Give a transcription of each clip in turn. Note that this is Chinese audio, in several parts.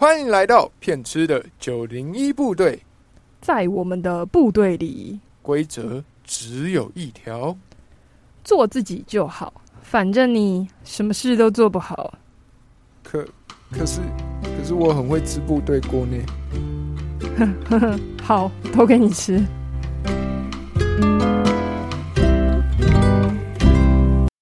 欢迎来到骗吃的九零一部队，在我们的部队里，规则只有一条，做自己就好，反正你什么事都做不好。可可是可是我很会吃部队锅呢。呵呵，好，都给你吃。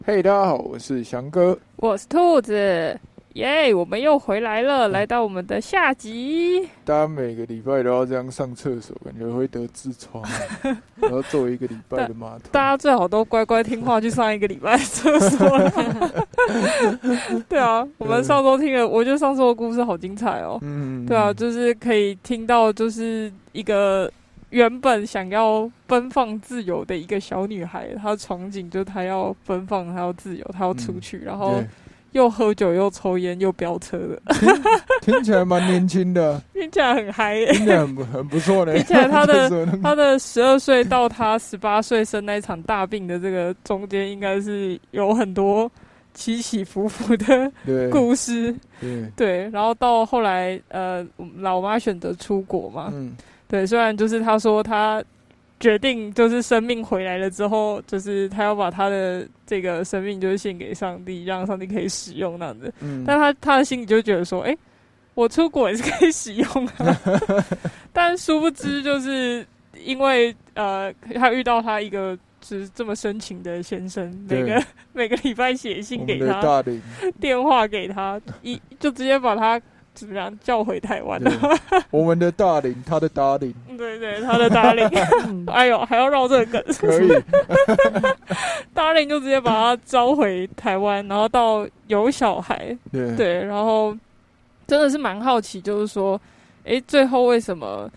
嘿，大家好，我是翔哥，我是兔子。耶！我们又回来了，来到我们的下集。大家每个礼拜都要这样上厕所，感觉会得痔疮，然后做一个礼拜的马桶。大家最好都乖乖听话去上一个礼拜厕所。对啊，我们上周听了，我觉得上周的故事好精彩哦。嗯，对啊，就是可以听到，就是一个原本想要奔放自由的一个小女孩，她的场景就是她要奔放，她要自由，她要出去，然后。又喝酒又抽烟又飙车的，听起来蛮年轻的，听起来很嗨，听起来很不很不错的。听起来他的 他的十二岁到他十八岁生那一场大病的这个中间，应该是有很多起起伏伏的 故事。对对，然后到后来，呃，老妈选择出国嘛，嗯，对，虽然就是他说他。决定就是生命回来了之后，就是他要把他的这个生命就是献给上帝，让上帝可以使用那样子。嗯，但他他的心里就觉得说，哎，我出国也是可以使用啊。但殊不知，就是因为呃，他遇到他一个就是这么深情的先生，每个 每个礼拜写信给他，电话给他，一就直接把他。怎么样叫回台湾的？我们的大林，他的大林，对对，他的大林。哎呦，还要绕这个梗？可以。大林就直接把他招回台湾，然后到有小孩。对对，然后真的是蛮好奇，就是说，哎，最后为什么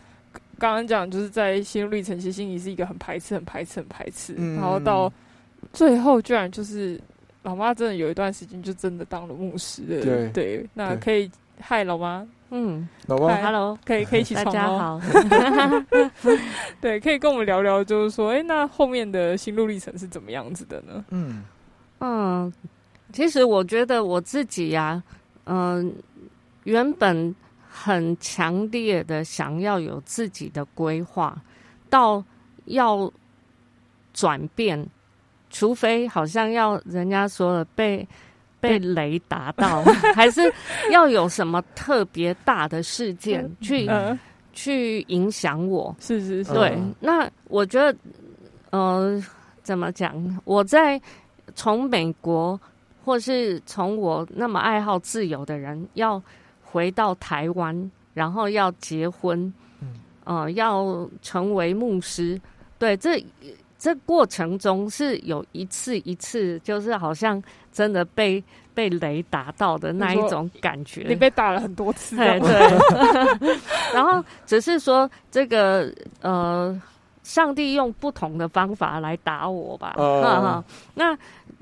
刚刚讲就是在心路历程，其实心里是一个很排斥、很排斥、很排斥，然后到最后居然就是老妈真的有一段时间就真的当了牧师了。对对，那可以。嗨，老妈。嗯，老妈，Hello，可以可以起床大家好。对，可以跟我们聊聊，就是说，哎，那后面的心路历程是怎么样子的呢？嗯嗯，其实我觉得我自己呀，嗯，原本很强烈的想要有自己的规划，到要转变，除非好像要人家说了被。被雷打到，还是要有什么特别大的事件去去影响我？是是是。对，那我觉得，呃，怎么讲？我在从美国，或是从我那么爱好自由的人，要回到台湾，然后要结婚，嗯，要成为牧师。对，这这过程中是有一次一次，就是好像。真的被被雷打到的那一种感觉，你被打了很多次，对对。然后只是说这个呃，上帝用不同的方法来打我吧。哈，那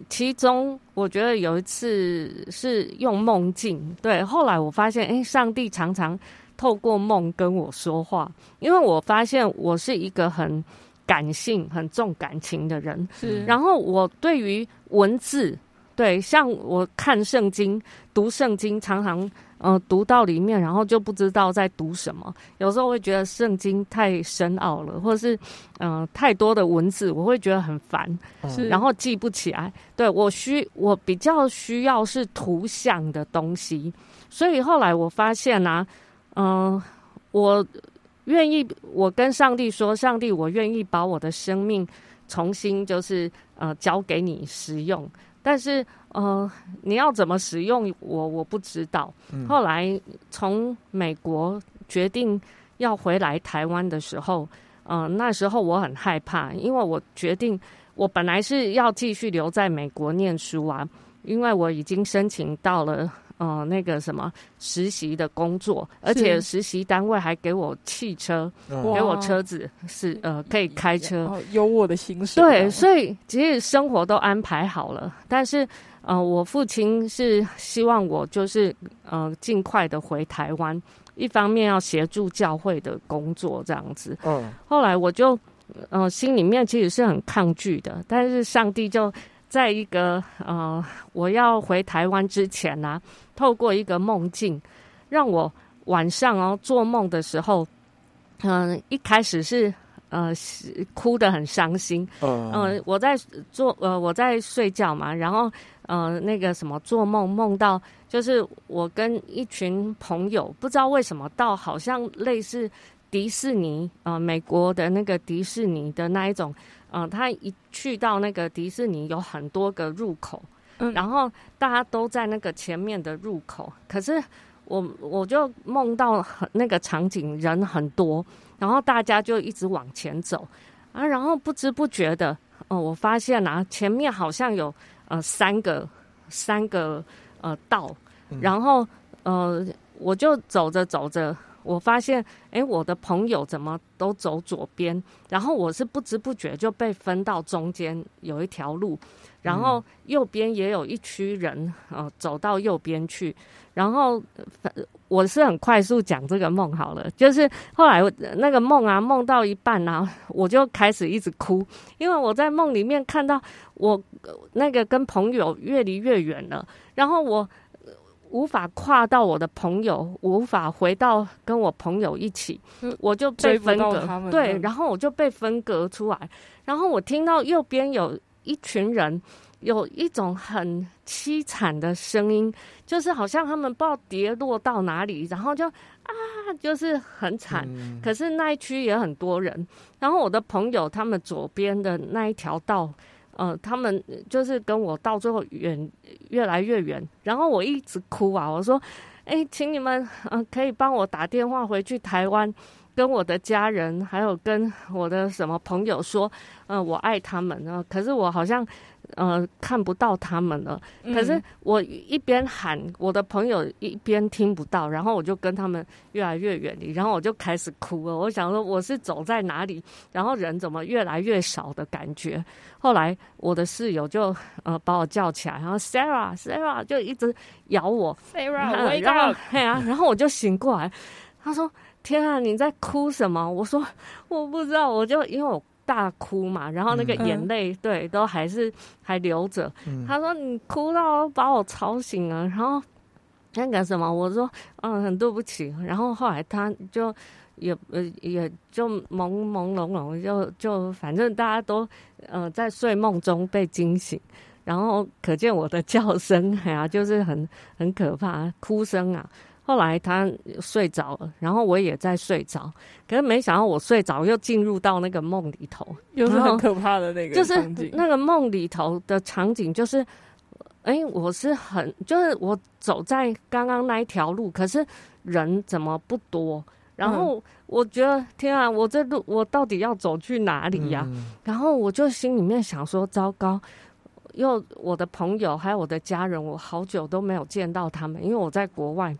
其中我觉得有一次是用梦境，对。后来我发现，哎，上帝常常透过梦跟我说话，因为我发现我是一个很感性、很重感情的人，是。然后我对于文字。对，像我看圣经、读圣经，常常呃读到里面，然后就不知道在读什么。有时候会觉得圣经太深奥了，或者是嗯太多的文字，我会觉得很烦，然后记不起来。对我需我比较需要是图像的东西，所以后来我发现呢，嗯，我愿意，我跟上帝说，上帝，我愿意把我的生命重新就是呃交给你使用。但是，呃，你要怎么使用我，我不知道。后来从美国决定要回来台湾的时候，嗯，那时候我很害怕，因为我决定我本来是要继续留在美国念书啊，因为我已经申请到了。哦，那个什么实习的工作，而且实习单位还给我汽车，给我车子是呃可以开车，有我的薪水。对，所以其实生活都安排好了。但是呃，我父亲是希望我就是呃尽快的回台湾，一方面要协助教会的工作这样子。嗯，后来我就呃心里面其实是很抗拒的，但是上帝就。在一个呃，我要回台湾之前呢，透过一个梦境，让我晚上哦做梦的时候，嗯，一开始是呃哭的很伤心，嗯，我在做呃我在睡觉嘛，然后呃那个什么做梦梦到就是我跟一群朋友不知道为什么到好像类似迪士尼啊美国的那个迪士尼的那一种，嗯，他一去到那个迪士尼有很多个入口。然后大家都在那个前面的入口，可是我我就梦到很那个场景人很多，然后大家就一直往前走啊，然后不知不觉的，哦，我发现啊，前面好像有呃三个三个呃道，然后呃我就走着走着，我发现哎我的朋友怎么都走左边，然后我是不知不觉就被分到中间有一条路。然后右边也有一区人啊，走到右边去。然后我是很快速讲这个梦好了，就是后来那个梦啊，梦到一半啊，我就开始一直哭，因为我在梦里面看到我那个跟朋友越离越远了，然后我无法跨到我的朋友，无法回到跟我朋友一起，我就被分隔。对，然后我就被分隔出来，然后我听到右边有。一群人有一种很凄惨的声音，就是好像他们不知道跌落到哪里，然后就啊，就是很惨。可是那一区也很多人。然后我的朋友他们左边的那一条道，呃，他们就是跟我到最后远越来越远。然后我一直哭啊，我说：“哎，请你们呃，可以帮我打电话回去台湾。”跟我的家人，还有跟我的什么朋友说，嗯，我爱他们啊。可是我好像，呃，看不到他们了。可是我一边喊，我的朋友一边听不到，然后我就跟他们越来越远离，然后我就开始哭了。我想说，我是走在哪里，然后人怎么越来越少的感觉。后来我的室友就呃把我叫起来，然后 Sarah，Sarah 就一直咬我，Sarah，然后对啊，然后我就醒过来，他说。天啊，你在哭什么？我说我不知道，我就因为我大哭嘛，然后那个眼泪对都还是还流着。他说你哭到把我吵醒了，然后那个什么，我说嗯很对不起。然后后来他就也呃也就朦朦胧胧，就就反正大家都呃在睡梦中被惊醒，然后可见我的叫声哎呀就是很很可怕，哭声啊。后来他睡着了，然后我也在睡着，可是没想到我睡着又进入到那个梦里头，又是很可怕的那个就是那个梦里头的场景，就是，哎，我是很，就是我走在刚刚那一条路，可是人怎么不多？然后我觉得天啊，我这路我到底要走去哪里呀？然后我就心里面想说，糟糕，又我的朋友还有我的家人，我好久都没有见到他们，因为我在国外。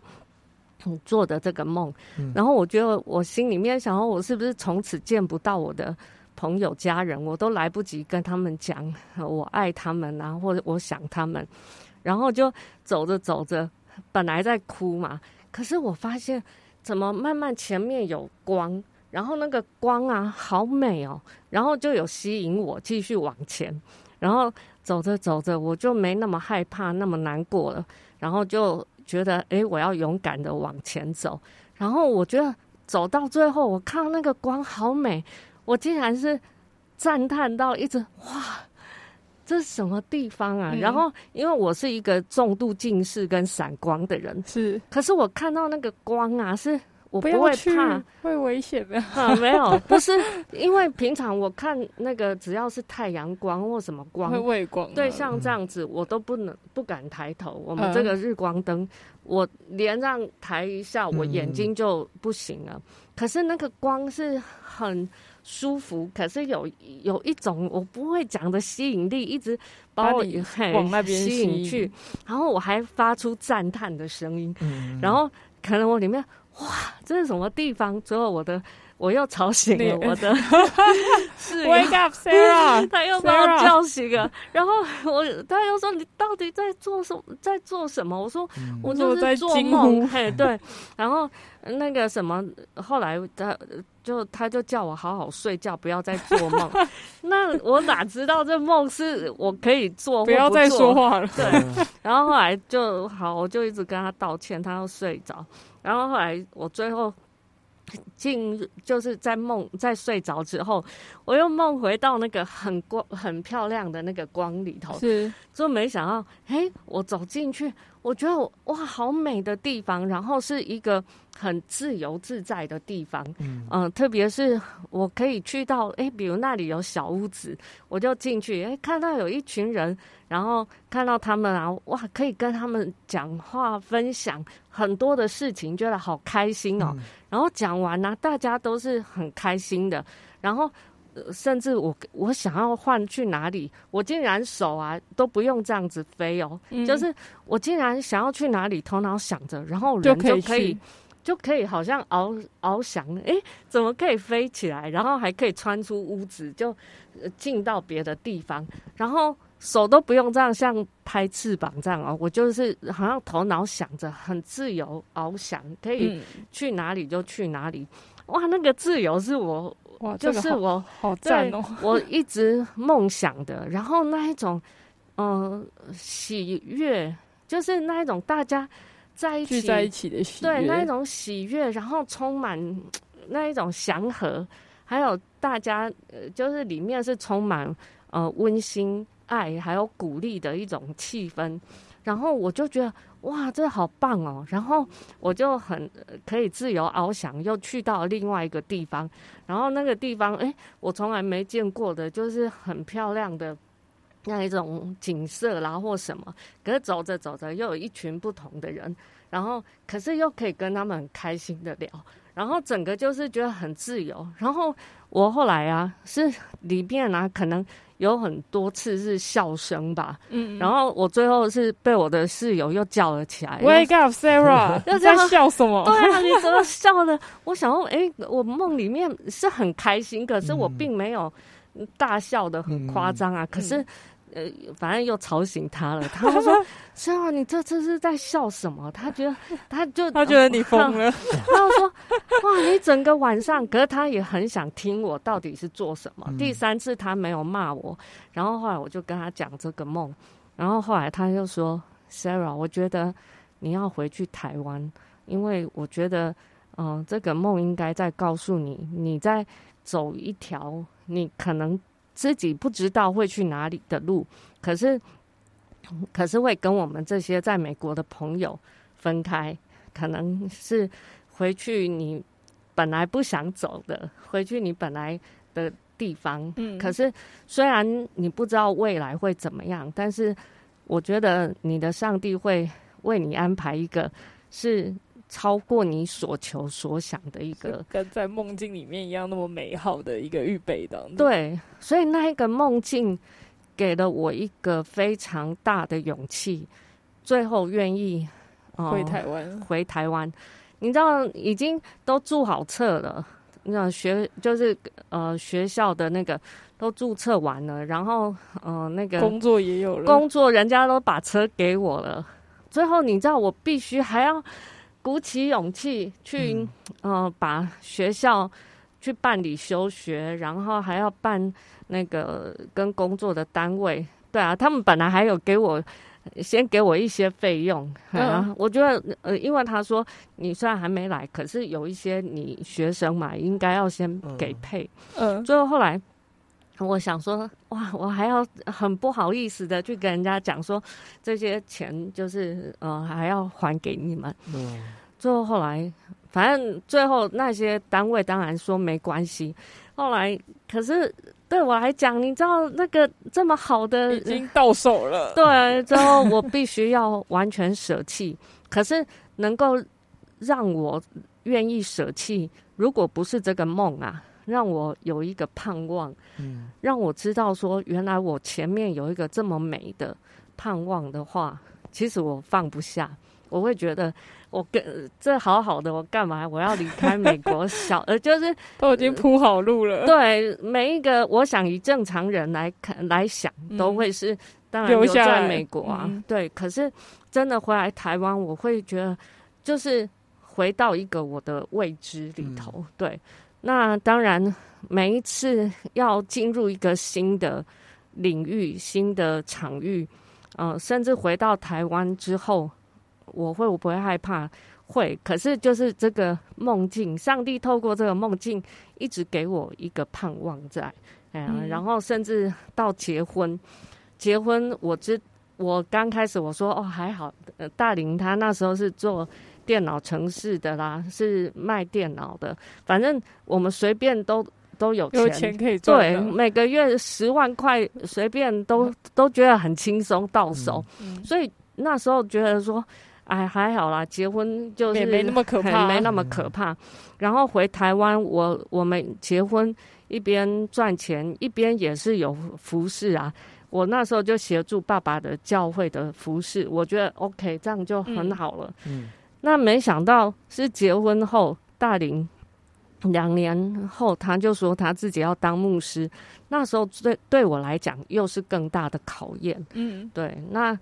做的这个梦，然后我觉得我心里面想说，我是不是从此见不到我的朋友家人？我都来不及跟他们讲我爱他们啊，或者我想他们，然后就走着走着，本来在哭嘛，可是我发现怎么慢慢前面有光，然后那个光啊好美哦，然后就有吸引我继续往前，然后走着走着我就没那么害怕，那么难过了，然后就。觉得哎，我要勇敢的往前走。然后我觉得走到最后，我看到那个光好美，我竟然是赞叹到一直哇，这是什么地方啊？然后因为我是一个重度近视跟散光的人，是，可是我看到那个光啊是。我不会怕，会危险的。啊，没有，不是 因为平常我看那个只要是太阳光或什么光，会畏光。对，像这样子我都不能不敢抬头。我们这个日光灯，我连让抬一下，我眼睛就不行了。可是那个光是很舒服，可是有有一种我不会讲的吸引力，一直把我往那边吸引去。然后我还发出赞叹的声音，然后可能我里面。哇，这是什么地方？最后我的我又吵醒了我的 室友，Wake up, Sarah！他又把我叫醒了，然后我他又说：“你到底在做什么？在做什么？”我说：“我就是在做梦。”嘿，对。然后那个什么，后来他就他就叫我好好睡觉，不要再做梦。那我哪知道这梦是我可以做？不要再说话了。对。然后后来就好，我就一直跟他道歉，他又睡着。然后后来我最后。进就是在梦在睡着之后，我又梦回到那个很光很漂亮的那个光里头，是，就没想到，哎，我走进去，我觉得哇，好美的地方，然后是一个很自由自在的地方，嗯，特别是我可以去到，哎，比如那里有小屋子，我就进去，哎，看到有一群人。然后看到他们啊，哇，可以跟他们讲话，分享很多的事情，觉得好开心哦。然后讲完呢，大家都是很开心的。然后甚至我我想要换去哪里，我竟然手啊都不用这样子飞哦，就是我竟然想要去哪里，头脑想着，然后人就可以就可以好像翱翱翔，哎，怎么可以飞起来？然后还可以穿出屋子，就进到别的地方，然后。手都不用这样像拍翅膀这样哦，我就是好像头脑想着很自由翱翔，可以去哪里就去哪里。哇，那个自由是我哇，就是我好赞哦，我一直梦想的。然后那一种嗯喜悦，就是那一种大家在一起聚在一起的喜悦，对那一种喜悦，然后充满 那一种祥和，还有大家呃，就是里面是充满呃温馨。爱还有鼓励的一种气氛，然后我就觉得哇，这好棒哦！然后我就很可以自由翱翔，又去到另外一个地方，然后那个地方哎，我从来没见过的，就是很漂亮的那一种景色啦或什么。可是走着走着，又有一群不同的人，然后可是又可以跟他们很开心的聊，然后整个就是觉得很自由。然后我后来啊，是里面啊，可能。有很多次是笑声吧，嗯，然后我最后是被我的室友又叫了起来。Wake up, Sarah！又 在笑什么？对啊，你怎么笑的？我想问，哎，我梦里面是很开心，可是我并没有大笑的很夸张啊，可是。呃，反正又吵醒他了。他说：“ 是啊，你这次是在笑什么？”他觉得，他就 他觉得你疯了。他说：“哇，你整个晚上，可是他也很想听我到底是做什么。”第三次他没有骂我，然后后来我就跟他讲这个梦，然后后来他就说：“Sarah，我觉得你要回去台湾，因为我觉得，嗯，这个梦应该在告诉你，你在走一条你可能。”自己不知道会去哪里的路，可是，可是会跟我们这些在美国的朋友分开，可能是回去你本来不想走的，回去你本来的地方。嗯，可是虽然你不知道未来会怎么样，但是我觉得你的上帝会为你安排一个是。超过你所求所想的一个，跟在梦境里面一样那么美好的一个预备的。对，所以那一个梦境给了我一个非常大的勇气，最后愿意回台湾。回台湾，你知道已经都注好册了，那学就是呃学校的那个都注册完了，然后呃那个工作也有了，工作人家都把车给我了。最后你知道我必须还要。鼓起勇气去，呃，把学校去办理休学，然后还要办那个跟工作的单位。对啊，他们本来还有给我先给我一些费用。嗯，我觉得呃，因为他说你虽然还没来，可是有一些你学生嘛，应该要先给配。嗯，最后后来。我想说，哇，我还要很不好意思的去跟人家讲说，这些钱就是呃还要还给你们。嗯。最后后来，反正最后那些单位当然说没关系。后来，可是对我来讲，你知道那个这么好的已经到手了。对，之后我必须要完全舍弃。可是能够让我愿意舍弃，如果不是这个梦啊。让我有一个盼望，嗯，让我知道说，原来我前面有一个这么美的盼望的话，其实我放不下，我会觉得我跟这好好的，我干嘛我要离开美国？小呃，就是都已经铺好路了。对，每一个我想以正常人来看来想，都会是当然留在美国啊。对，可是真的回来台湾，我会觉得就是回到一个我的未知里头，对。那当然，每一次要进入一个新的领域、新的场域，呃，甚至回到台湾之后，我会我不会害怕会，可是就是这个梦境，上帝透过这个梦境一直给我一个盼望在，哎呀，然后甚至到结婚，结婚我知我刚开始我说哦还好，呃大林他那时候是做电脑城市的啦，是卖电脑的，反正我们随便都都有有钱可以赚，对，每个月十万块随便都都觉得很轻松到手，所以那时候觉得说。哎，还好啦，结婚就是没那么可怕，没那么可怕。然后回台湾，我我们结婚一边赚钱，一边也是有服饰啊。我那时候就协助爸爸的教会的服饰，我觉得 OK，这样就很好了。嗯，那没想到是结婚后，大龄两年后，他就说他自己要当牧师。那时候对对我来讲，又是更大的考验。嗯，对，那。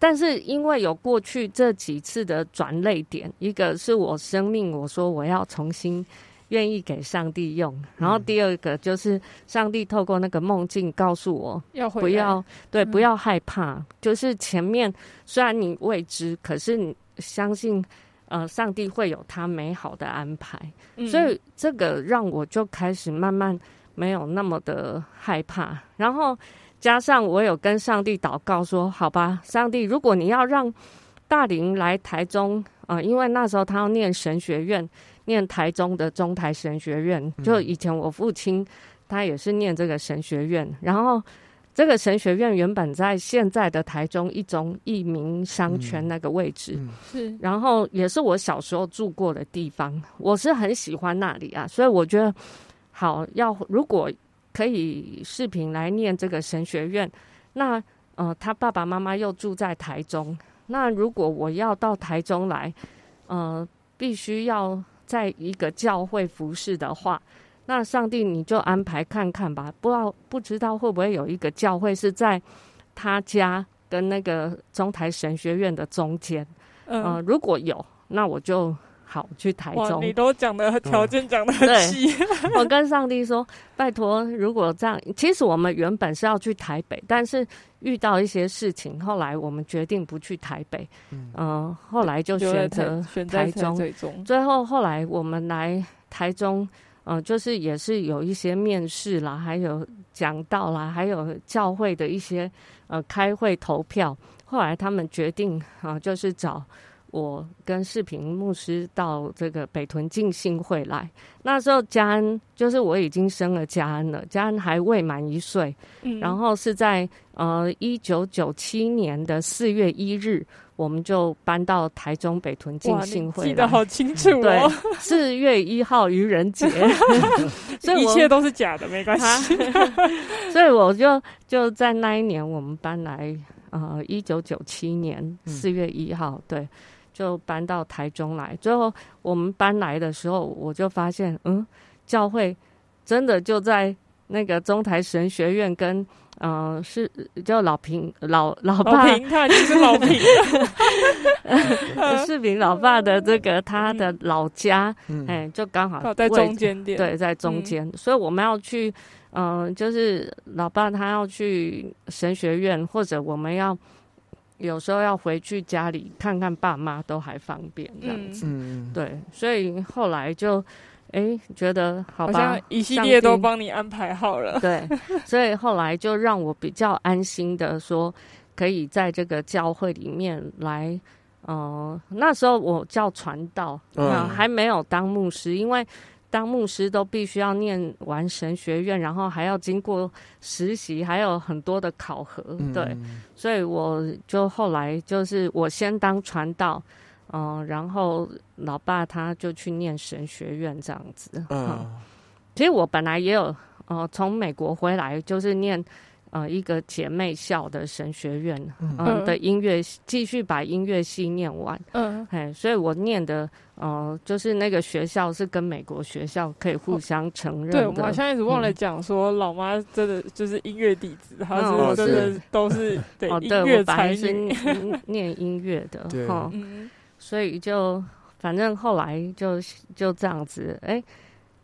但是因为有过去这几次的转泪点，一个是我生命，我说我要重新愿意给上帝用，然后第二个就是上帝透过那个梦境告诉我，要不要对，不要害怕，就是前面虽然你未知，可是你相信，呃，上帝会有他美好的安排，所以这个让我就开始慢慢没有那么的害怕，然后。加上我有跟上帝祷告说：“好吧，上帝，如果你要让大林来台中啊，因为那时候他要念神学院，念台中的中台神学院。就以前我父亲他也是念这个神学院，然后这个神学院原本在现在的台中一中一民商圈那个位置，是，然后也是我小时候住过的地方，我是很喜欢那里啊，所以我觉得好要如果。”可以视频来念这个神学院，那呃，他爸爸妈妈又住在台中，那如果我要到台中来，呃，必须要在一个教会服侍的话，那上帝你就安排看看吧，不知道不知道会不会有一个教会是在他家跟那个中台神学院的中间，嗯，如果有，那我就。好，去台中。你都讲的条件讲的很细。我跟上帝说，拜托，如果这样，其实我们原本是要去台北，但是遇到一些事情，后来我们决定不去台北。嗯，后来就选择台中。最后后来我们来台中，呃，就是也是有一些面试啦，还有讲道啦，还有教会的一些呃开会投票。后来他们决定啊，就是找。我跟视频牧师到这个北屯进信会来，那时候嘉恩就是我已经生了嘉恩了，嘉恩还未满一岁，然后是在呃一九九七年的四月一日，我们就搬到台中北屯进信会，记得好清楚哦。四月一号愚人节，所以一切都是假的，没关系。所以我就就在那一年，我们搬来呃一九九七年四月一号，对。就搬到台中来，最后我们搬来的时候，我就发现，嗯，教会真的就在那个中台神学院跟，嗯，是叫老平老 老爸，他就是老平，视频老爸的这个他的老家，哎，就刚好在中间点，对，在中间，所以我们要去，嗯，就是老爸他要去神学院，或者我们要。有时候要回去家里看看爸妈都还方便这样子，对，所以后来就哎觉得好吧，一系列都帮你安排好了，对，所以后来就让我比较安心的说，可以在这个教会里面来，呃，那时候我叫传道，嗯，还没有当牧师，因为。当牧师都必须要念完神学院，然后还要经过实习，还有很多的考核。对，所以我就后来就是我先当传道，嗯，然后老爸他就去念神学院这样子。嗯，其实我本来也有，呃，从美国回来就是念。呃，一个姐妹校的神学院，嗯，的音乐继续把音乐系念完，嗯，哎，所以我念的，呃，就是那个学校是跟美国学校可以互相承认的。对，我好像一直忘了讲说，老妈真的就是音乐底子，她是真的都是对音乐才女，念音乐的，哈，所以就反正后来就就这样子，哎。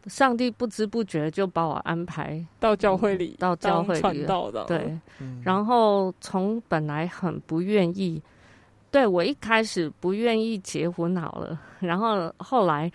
上帝不知不觉就把我安排到教会里，到教会里的。对，然后从本来很不愿意对我一开始不愿意结婚好了，然后后来，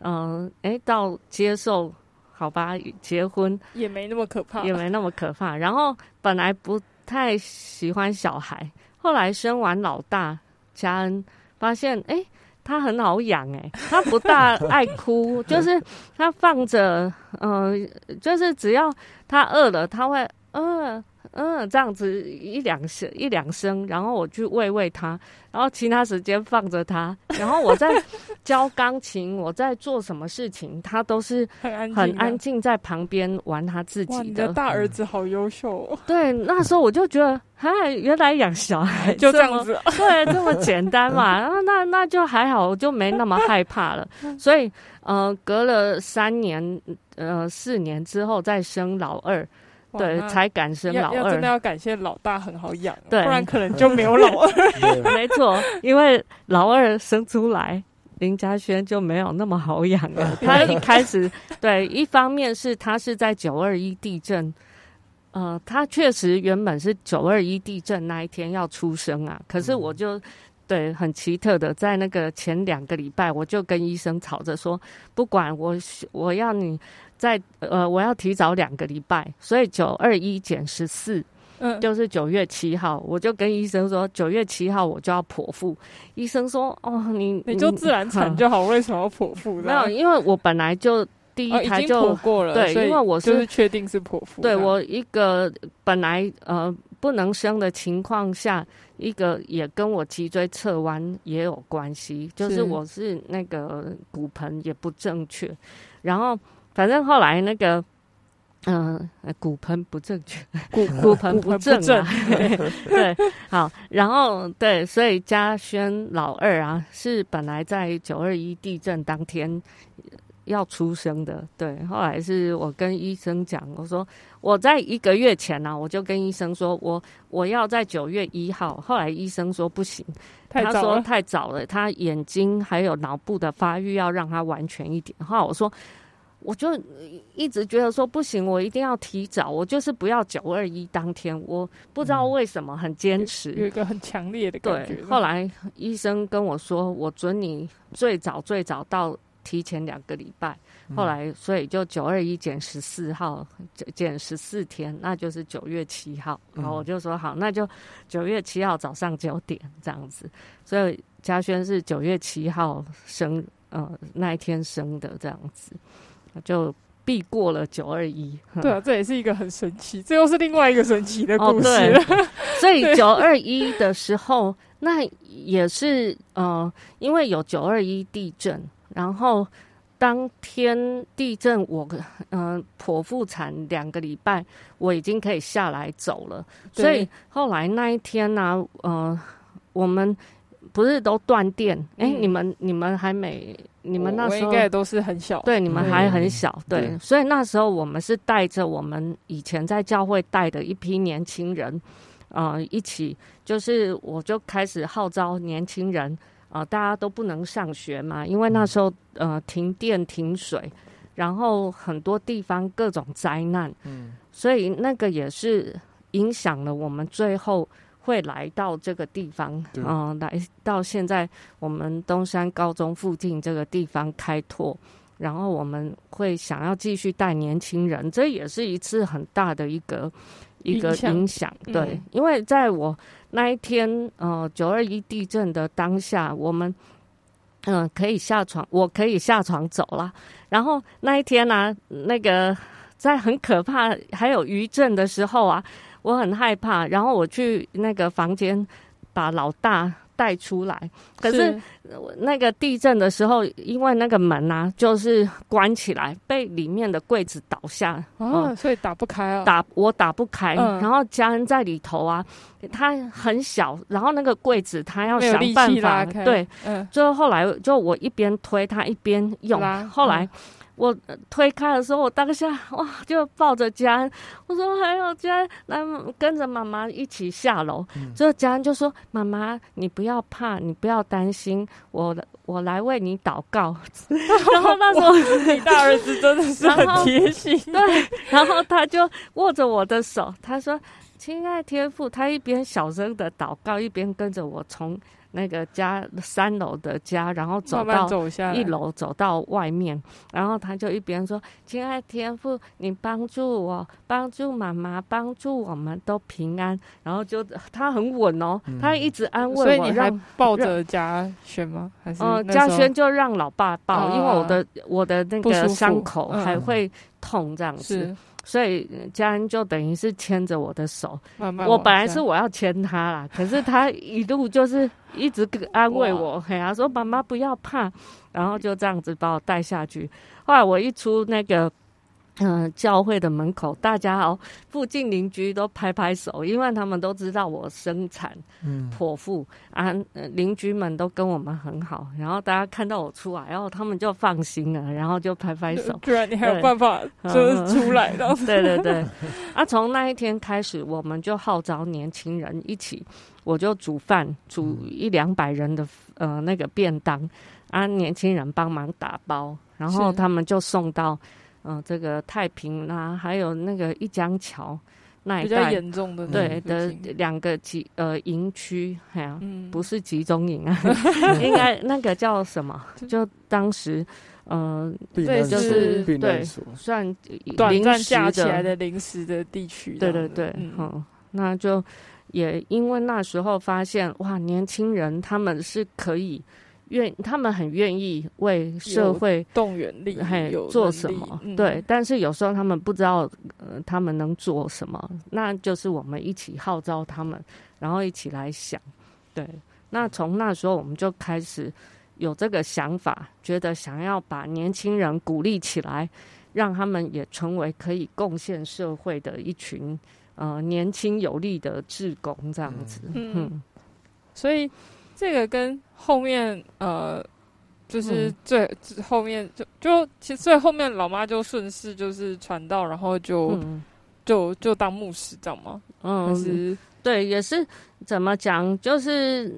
嗯，哎，到接受，好吧，结婚也没那么可怕，也没那么可怕。然后本来不太喜欢小孩，后来生完老大嘉恩，发现哎，它很好养，哎，它不大爱哭，就是它放着，嗯，就是只要它饿了，它会饿。嗯，这样子一两声一两声，然后我去喂喂它，然后其他时间放着它，然后我在 教钢琴，我在做什么事情，它都是很安很安静在旁边玩他自己的。你的大儿子好优秀。哦对，那时候我就觉得，哎，原来养小孩就这样子，对，这么简单嘛，然后那那就还好，我就没那么害怕了。所以，呃，隔了三年，呃，四年之后再生老二。对，才敢生老二。真的要感谢老大很好养，不然可能就没有老二。没错，因为老二生出来，林嘉轩就没有那么好养了。他一开始，对，一方面是他是在九二一地震，呃，他确实原本是九二一地震那一天要出生啊，可是我就对很奇特的，在那个前两个礼拜，我就跟医生吵着说，不管我我要你。在呃，我要提早两个礼拜，所以九二一减十四，嗯，就是九月七号，我就跟医生说，九月七号我就要剖腹。医生说，哦，你你就自然产就好，为什么要剖腹？没有，因为我本来就第一胎就过了，对，因为我是确定是剖腹。对我一个本来呃不能生的情况下，一个也跟我脊椎侧弯也有关系，就是我是那个骨盆也不正确，然后。反正后来那个，嗯，骨盆不正确，骨骨盆不正啊，对，好，然后对，所以嘉轩老二啊，是本来在九二一地震当天要出生的，对，后来是我跟医生讲，我说我在一个月前呢，我就跟医生说我我要在九月一号，后来医生说不行，他说太早了，他眼睛还有脑部的发育要让他完全一点，后来我说。我就一直觉得说不行，我一定要提早，我就是不要九二一当天。我不知道为什么很坚持，有一个很强烈的感觉。后来医生跟我说，我准你最早最早到提前两个礼拜。后来所以就九二一减十四号，减十四天，那就是九月七号。然后我就说好，那就九月七号早上九点这样子。所以嘉轩是九月七号生，呃，那一天生的这样子。就避过了九二一，对啊，这也是一个很神奇，这又是另外一个神奇的故事。所以九二一的时候，那也是呃，因为有九二一地震，然后当天地震，我 嗯剖腹产两个礼拜，我已经可以下来走了。所以后来那一天呢，呃，我们不是都断电？哎，你们你们还没。你们那时候应该都是很小，对，你们还很小，对，所以那时候我们是带着我们以前在教会带的一批年轻人，呃，一起，就是我就开始号召年轻人，啊，大家都不能上学嘛，因为那时候呃停电停水，然后很多地方各种灾难，嗯，所以那个也是影响了我们最后。会来到这个地方，嗯，来到现在我们东山高中附近这个地方开拓，然后我们会想要继续带年轻人，这也是一次很大的一个一个影响，对，因为在我那一天，呃，九二一地震的当下，我们嗯可以下床，我可以下床走了，然后那一天呢，那个在很可怕还有余震的时候啊。我很害怕，然后我去那个房间把老大带出来。可是那个地震的时候，因为那个门啊就是关起来，被里面的柜子倒下，哦，所以打不开啊。打我打不开，然后家人在里头啊，他很小，然后那个柜子他要想办法，对，嗯，就后来就我一边推他一边用，后来。我推开的时候，我当下哇，就抱着佳恩，我说还有佳恩来跟着妈妈一起下楼。之后佳恩就说：“妈妈，你不要怕，你不要担心，我我来为你祷告。”然后那时候你大儿子真的是很贴心，对，然后他就握着我的手，他说：“亲爱天父。”他一边小声的祷告，一边跟着我从。那个家三楼的家，然后走到一楼，走到外面，然后他就一边说：“亲爱的天父，你帮助我，帮助妈妈，帮助我们都平安。”然后就他很稳哦，他一直安慰我。所以你还抱着嘉轩吗？还是嗯，嘉轩就让老爸抱，因为我的我的那个伤口还会痛这样子。所以家人就等于是牵着我的手，我本来是我要牵他啦，可是他一路就是一直安慰我，嘿啊，说妈妈不要怕，然后就这样子把我带下去。后来我一出那个。嗯，教会的门口，大家哦，附近邻居都拍拍手，因为他们都知道我生产嗯剖腹啊，邻居们都跟我们很好，然后大家看到我出来，然后他们就放心了，然后就拍拍手。居然你还有办法就是出来的？对对对。啊，从那一天开始，我们就号召年轻人一起，我就煮饭，煮一两百人的呃那个便当，啊，年轻人帮忙打包，然后他们就送到。嗯，这个太平啦，还有那个一江桥那一带比较严重的对的两个集呃营区，哎呀，不是集中营啊，应该那个叫什么？就当时嗯，对，就是对，算短暂架起来的临时的地区。对对对，嗯，那就也因为那时候发现哇，年轻人他们是可以。愿他们很愿意为社会动员力，还做什么？对，但是有时候他们不知道，呃，他们能做什么？那就是我们一起号召他们，然后一起来想。对，那从那时候我们就开始有这个想法，觉得想要把年轻人鼓励起来，让他们也成为可以贡献社会的一群呃年轻有力的志工这样子。嗯，所以。这个跟后面呃，就是最后面就就其实最后面老妈就顺势就是传道，然后就就就当牧师，这样吗？嗯，是，对，也是怎么讲？就是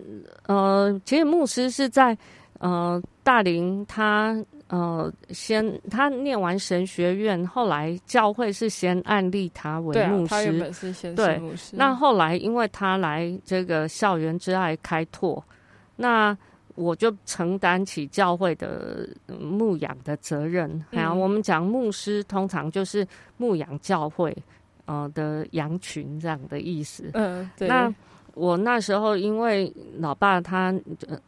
呃，其实牧师是在呃大林他。呃，先他念完神学院，后来教会是先案例他为牧师。他原本是先是牧师。那后来因为他来这个校园之爱开拓，那我就承担起教会的牧养的责任。然后我们讲牧师，通常就是牧养教会呃的羊群这样的意思。嗯，对。那我那时候因为老爸他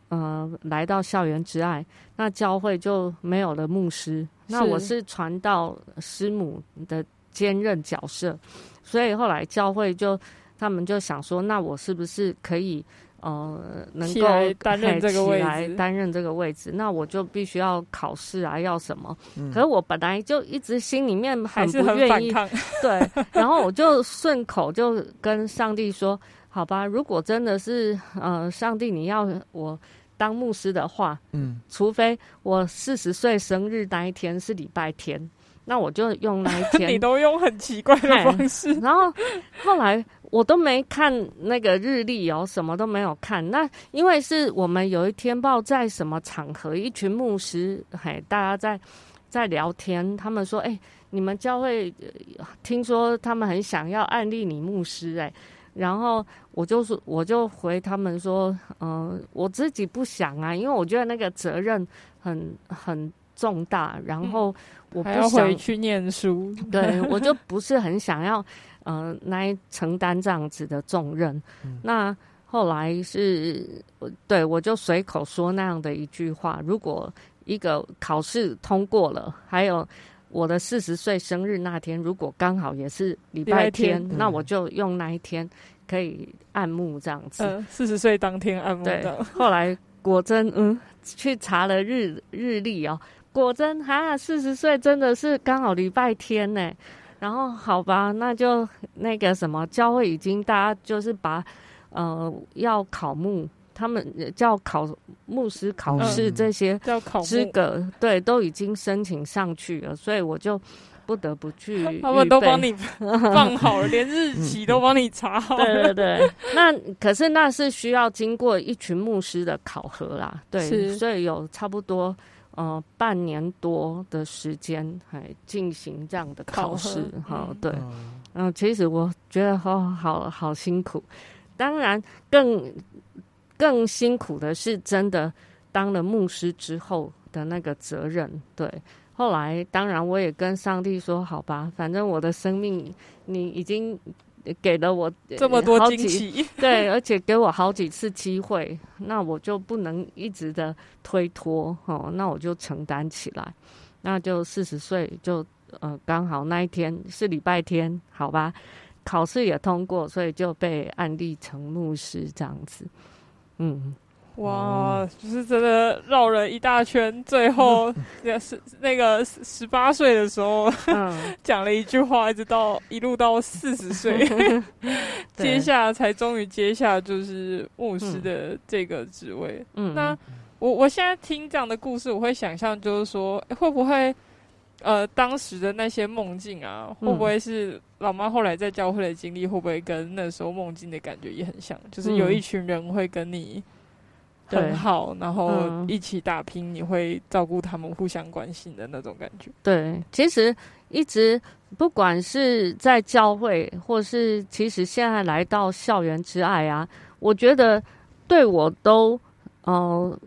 呃来到校园之爱，那教会就没有了牧师，那我是传道师母的兼任角色，所以后来教会就他们就想说，那我是不是可以呃能够担任这个位置？担任这个位置，那我就必须要考试啊，要什么？可是我本来就一直心里面很不愿意，对，然后我就顺口就跟上帝说。好吧，如果真的是呃，上帝你要我当牧师的话，嗯，除非我四十岁生日那一天是礼拜天，那我就用那一天。你都用很奇怪的方式。然后后来我都没看那个日历哦，什么都没有看。那因为是我们有一天报在什么场合，一群牧师，嘿，大家在在聊天，他们说，哎，你们教会听说他们很想要案例你牧师，哎。然后我就说，我就回他们说，嗯，我自己不想啊，因为我觉得那个责任很很重大，然后我不想回去念书，对我就不是很想要，嗯，来承担这样子的重任。那后来是，对我就随口说那样的一句话：如果一个考试通过了，还有。我的四十岁生日那天，如果刚好也是礼拜天，那我就用那一天可以按幕这样子。嗯，四十岁当天按幕。对。后来果真，嗯，去查了日日历哦，果真哈，四十岁真的是刚好礼拜天呢。然后好吧，那就那个什么，教会已经大家就是把呃要考牧。他们叫考牧师考试这些资格，对，都已经申请上去了，所以我就不得不去。他们都帮你放好了，连日 期都帮你查好。对对对，那可是那是需要经过一群牧师的考核啦，对，所以有差不多呃半年多的时间还进行这样的考试哈。对，嗯，其实我觉得好好好辛苦，当然更。更辛苦的是真的当了牧师之后的那个责任。对，后来当然我也跟上帝说，好吧，反正我的生命你已经给了我 这么多惊喜，对，而且给我好几次机会，那我就不能一直的推脱哦，那我就承担起来，那就四十岁就呃刚好那一天是礼拜天，好吧。考试也通过，所以就被安利成牧师这样子。嗯，哇，就是真的绕了一大圈，最后 也是那个十八岁的时候 讲了一句话，一直到一路到四十岁，接下才终于接下就是牧师的这个职位。嗯，那我我现在听这样的故事，我会想象就是说，会不会？呃，当时的那些梦境啊，会不会是老妈后来在教会的经历，会不会跟那时候梦境的感觉也很像？就是有一群人会跟你很好，然后一起打拼，你会照顾他们，互相关心的那种感觉。对，其实一直不管是在教会，或是其实现在来到校园之爱啊，我觉得对我都呃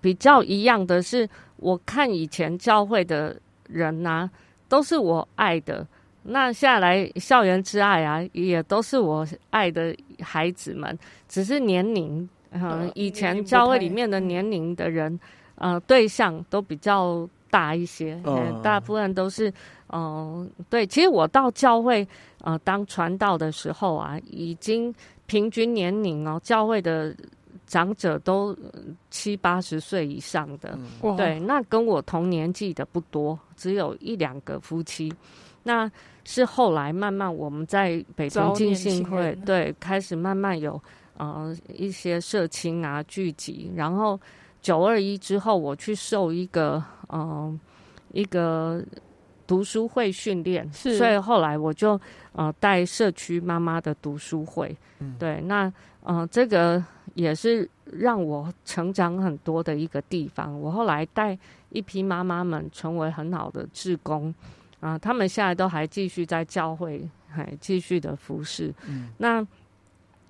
比较一样的是，我看以前教会的。人呐，都是我爱的。那下来校园之爱啊，也都是我爱的孩子们。只是年龄，嗯，以前教会里面的年龄的人，呃，对象都比较大一些。嗯，大部分都是，嗯，对。其实我到教会，呃，当传道的时候啊，已经平均年龄哦，教会的。长者都七八十岁以上的，对，那跟我同年纪的不多，只有一两个夫妻。那是后来慢慢我们在北京进信会，对，开始慢慢有呃一些社青啊聚集。然后九二一之后，我去受一个嗯一个读书会训练，所以后来我就呃带社区妈妈的读书会。对，那嗯这个。也是让我成长很多的一个地方。我后来带一批妈妈们成为很好的志工，啊，他们现在都还继续在教会，还继续的服侍。嗯，那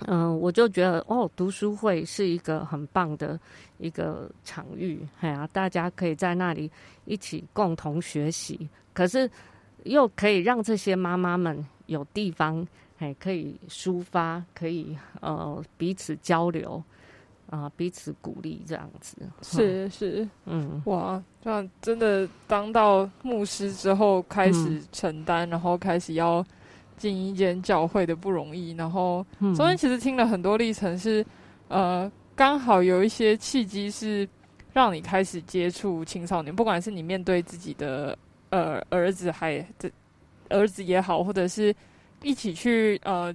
嗯，我就觉得哦，读书会是一个很棒的一个场域，哎呀，大家可以在那里一起共同学习，可是又可以让这些妈妈们有地方。哎可以抒发，可以呃彼此交流啊，彼此鼓励这样子。是是，嗯，哇，这样真的当到牧师之后，开始承担，然后开始要进一间教会的不容易。然后中间其实听了很多历程，是呃刚好有一些契机是让你开始接触青少年，不管是你面对自己的呃儿子还这儿子也好，或者是。一起去呃，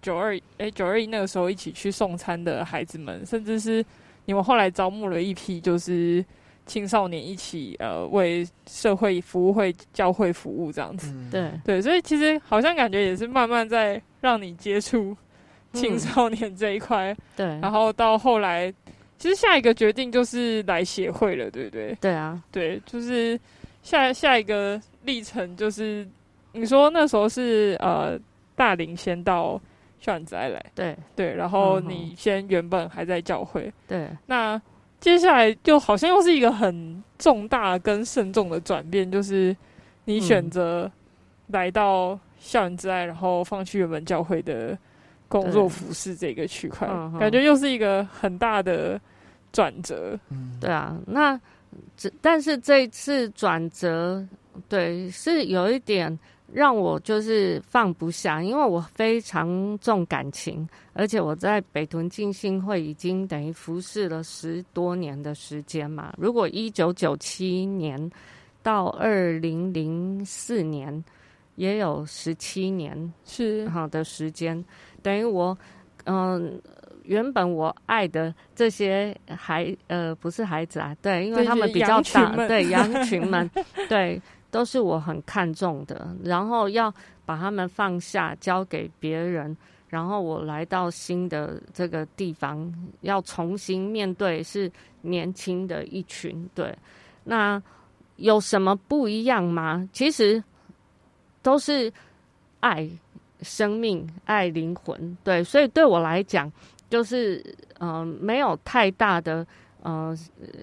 九二哎九二一那个时候一起去送餐的孩子们，甚至是你们后来招募了一批就是青少年一起呃为社会服务、会教会服务这样子。对对，所以其实好像感觉也是慢慢在让你接触青少年这一块。对，然后到后来，其实下一个决定就是来协会了，对不对？对啊，对，就是下下一个历程就是。你说那时候是呃大龄先到校园斋来，对对，然后你先原本还在教会，对，那接下来就好像又是一个很重大跟慎重的转变，就是你选择来到校园之爱，然后放弃原本教会的工作服饰这个区块，感觉又是一个很大的转折。嗯，对啊，那这但是这一次转折，对，是有一点。让我就是放不下，因为我非常重感情，而且我在北屯进信会已经等于服侍了十多年的时间嘛。如果一九九七年到二零零四年，也有十七年是好的时间，等于我嗯，原本我爱的这些孩呃不是孩子啊，对，因为他们比较大，对 羊群们，对。都是我很看重的，然后要把他们放下，交给别人，然后我来到新的这个地方，要重新面对是年轻的一群，对，那有什么不一样吗？其实都是爱生命、爱灵魂，对，所以对我来讲，就是嗯，没有太大的呃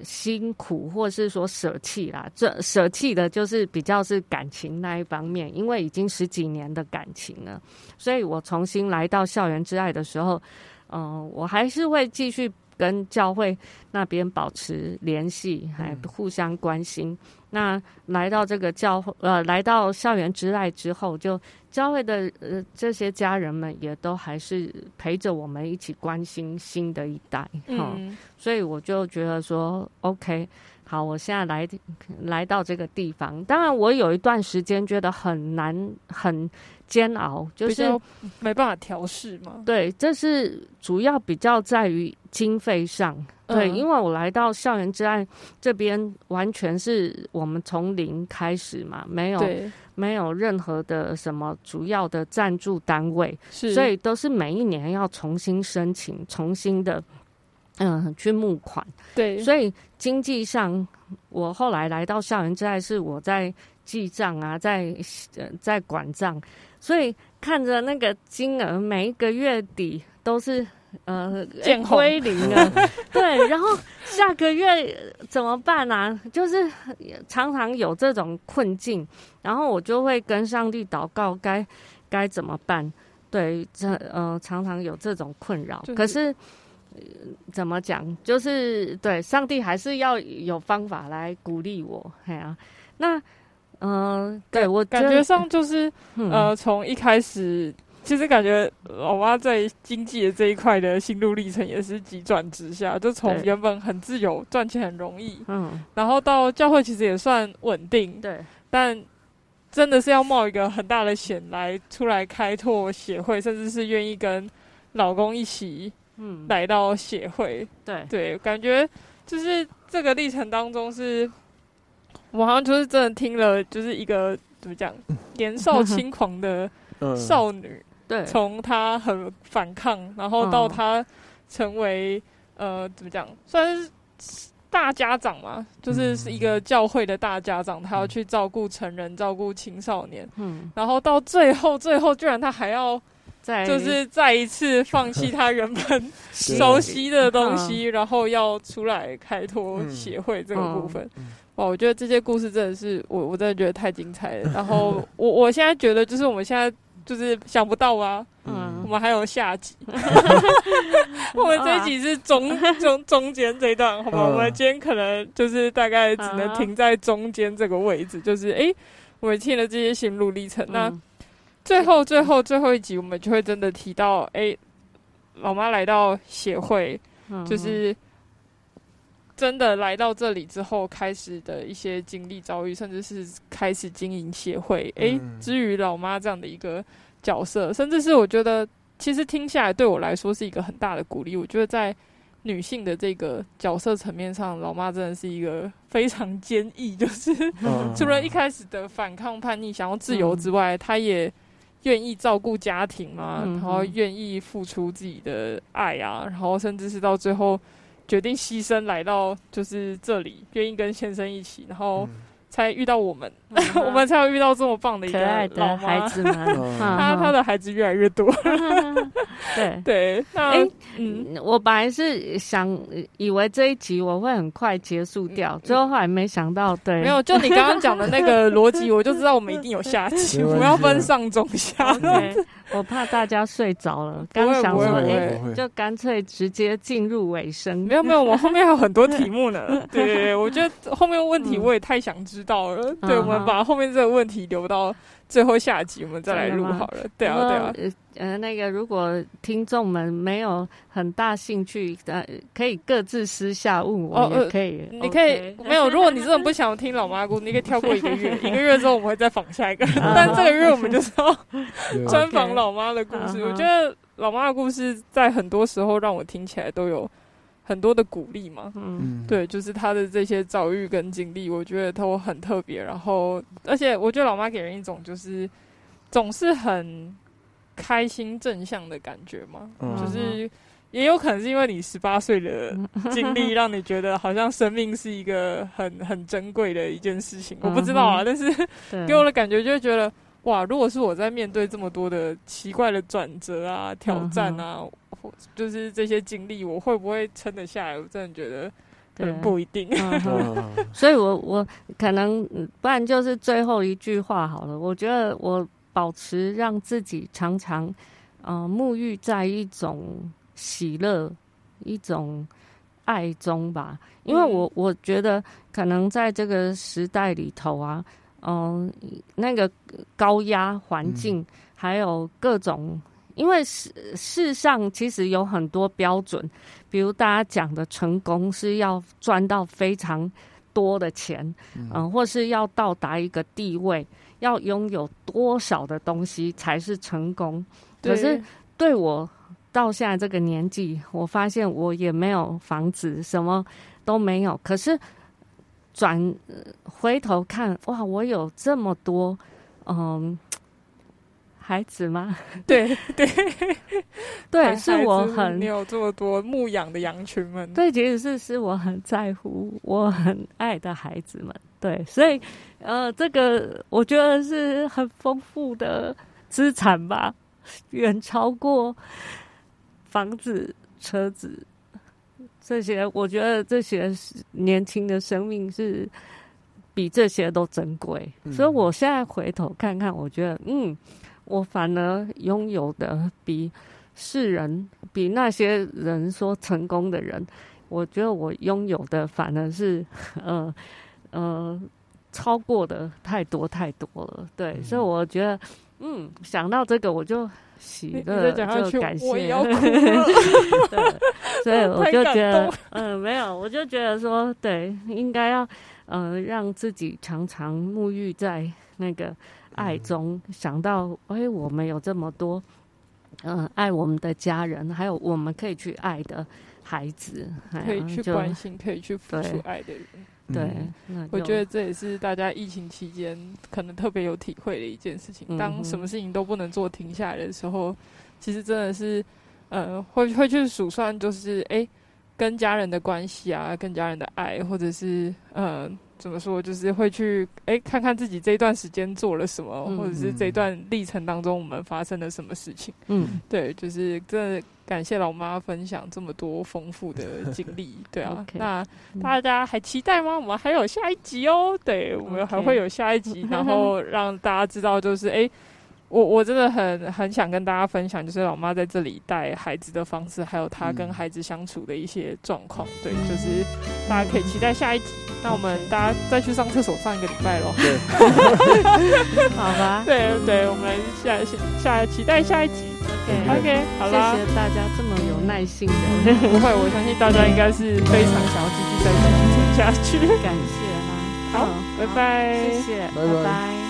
辛苦，或是说舍弃啦。这舍弃的就是比较是感情那一方面，因为已经十几年的感情了，所以我重新来到校园之爱的时候，嗯，我还是会继续跟教会那边保持联系，还互相关心。那来到这个教会呃，来到校园之外之后，就教会的呃这些家人们也都还是陪着我们一起关心新的一代哈，所以我就觉得说，OK，好，我现在来来到这个地方，当然我有一段时间觉得很难很煎熬，就是没办法调试嘛。对，这是主要比较在于经费上。对，因为我来到校园之爱这边，完全是我们从零开始嘛，没有没有任何的什么主要的赞助单位，所以都是每一年要重新申请，重新的嗯去募款。对，所以经济上，我后来来到校园之外是我在记账啊，在在管账，所以看着那个金额，每一个月底都是。呃，见归零了，对，然后下个月怎么办啊？就是常常有这种困境，然后我就会跟上帝祷告，该该怎么办？对，这呃，常常有这种困扰。可是怎么讲？就是对，上帝还是要有方法来鼓励我。哎呀，那嗯，对我感觉上就是呃，从一开始。其实感觉老妈在经济的这一块的心路历程也是急转直下，就从原本很自由、赚钱很容易，嗯，然后到教会其实也算稳定，对，但真的是要冒一个很大的险来出来开拓协会，甚至是愿意跟老公一起，嗯，来到协会，对。对，感觉就是这个历程当中，是我好像就是真的听了，就是一个怎么讲，年少轻狂的 少女。对，从她很反抗，然后到她成为呃，怎么讲，算是大家长嘛，就是是一个教会的大家长，他要去照顾成人，照顾青少年，嗯，然后到最后，最后居然他还要再就是再一次放弃他原本 熟悉的东西，然后要出来开拓协会这个部分，哇，我觉得这些故事真的是我我真的觉得太精彩了。然后 我我现在觉得就是我们现在。就是想不到啊，嗯，我们还有下集，我们这一集是中中中间这一段，好吧？我们今天可能就是大概只能停在中间这个位置，就是哎，我们听了这些心路历程，那最后最后最后一集，我们就会真的提到，哎，老妈来到协会，就是真的来到这里之后，开始的一些经历遭遇，甚至是开始经营协会，哎，至于老妈这样的一个。角色，甚至是我觉得，其实听下来对我来说是一个很大的鼓励。我觉得在女性的这个角色层面上，老妈真的是一个非常坚毅，就是 除了一开始的反抗叛逆、想要自由之外，她也愿意照顾家庭嘛，然后愿意付出自己的爱啊，然后甚至是到最后决定牺牲来到就是这里，愿意跟先生一起，然后。才遇到我们，我们才有遇到这么棒的一个老孩子们。他他的孩子越来越多。对。对，哎，嗯，我本来是想以为这一集我会很快结束掉，最后后来没想到，对，没有，就你刚刚讲的那个逻辑，我就知道我们一定有下集，我们要分上中下。我怕大家睡着了，刚想说，哎，就干脆直接进入尾声。没有没有，我后面还有很多 题目呢。对，我觉得后面问题我也太想知道了。对，我们把后面这个问题留到。最后下集我们再来录好了，对啊对啊。呃，那个如果听众们没有很大兴趣，呃，可以各自私下问我也可以。你可以没有，如果你真的不想听老妈故，你可以跳过一个月，一个月之后我们会再访下一个。但这个月我们就是要 专访老妈的故事。我觉得老妈的故事在很多时候让我听起来都有。很多的鼓励嘛，嗯，对，就是他的这些遭遇跟经历，我觉得都很特别。然后，而且我觉得老妈给人一种就是总是很开心正向的感觉嘛，就是也有可能是因为你十八岁的经历，让你觉得好像生命是一个很很珍贵的一件事情。我不知道啊，但是给我的感觉就是觉得哇，如果是我在面对这么多的奇怪的转折啊、挑战啊，或就是这些经历，我会不会撑得下来？我真的觉得不一定。所以我我可能不然就是最后一句话好了。我觉得我保持让自己常常呃沐浴在一种喜乐、一种爱中吧，因为我我觉得可能在这个时代里头啊。嗯，那个高压环境，还有各种，因为世世上其实有很多标准，比如大家讲的成功是要赚到非常多的钱，嗯，或是要到达一个地位，要拥有多少的东西才是成功。可是对我到现在这个年纪，我发现我也没有房子，什么都没有，可是。转回头看，哇！我有这么多，嗯，孩子吗？对对对，是我很你有这么多牧养的羊群们。对，其实是是我很在乎、我很爱的孩子们。对，所以呃，这个我觉得是很丰富的资产吧，远超过房子、车子。这些我觉得这些年轻的生命是比这些都珍贵，所以我现在回头看看，我觉得嗯，我反而拥有的比世人、比那些人说成功的人，我觉得我拥有的反而是 呃呃超过的太多太多了。对，所以我觉得嗯，想到这个我就。喜乐就感谢，对，所以 我就觉得，嗯，没有，我就觉得说，对，应该要，呃，让自己常常沐浴在那个爱中，想到，哎，我们有这么多，嗯，爱我们的家人，还有我们可以去爱的孩子，可以去关心，可以去付出爱的人。对，我觉得这也是大家疫情期间可能特别有体会的一件事情。当什么事情都不能做、停下来的时候，其实真的是，呃，会会去数算，就是哎，跟家人的关系啊，跟家人的爱，或者是呃。怎么说？就是会去哎，看看自己这一段时间做了什么，或者是这段历程当中我们发生了什么事情。嗯，对，就是真的感谢老妈分享这么多丰富的经历。对啊，那大家还期待吗？我们还有下一集哦。对，我们还会有下一集，然后让大家知道，就是哎。我我真的很很想跟大家分享，就是老妈在这里带孩子的方式，还有她跟孩子相处的一些状况。对，就是大家可以期待下一集。那我们大家再去上厕所上一个礼拜喽。对，好吧。对对，我们下下期待下一集。OK OK，好了，谢谢大家这么有耐心的。不会，我相信大家应该是非常想要继续再继续听下去。感谢哈。好，拜拜。谢谢，拜拜。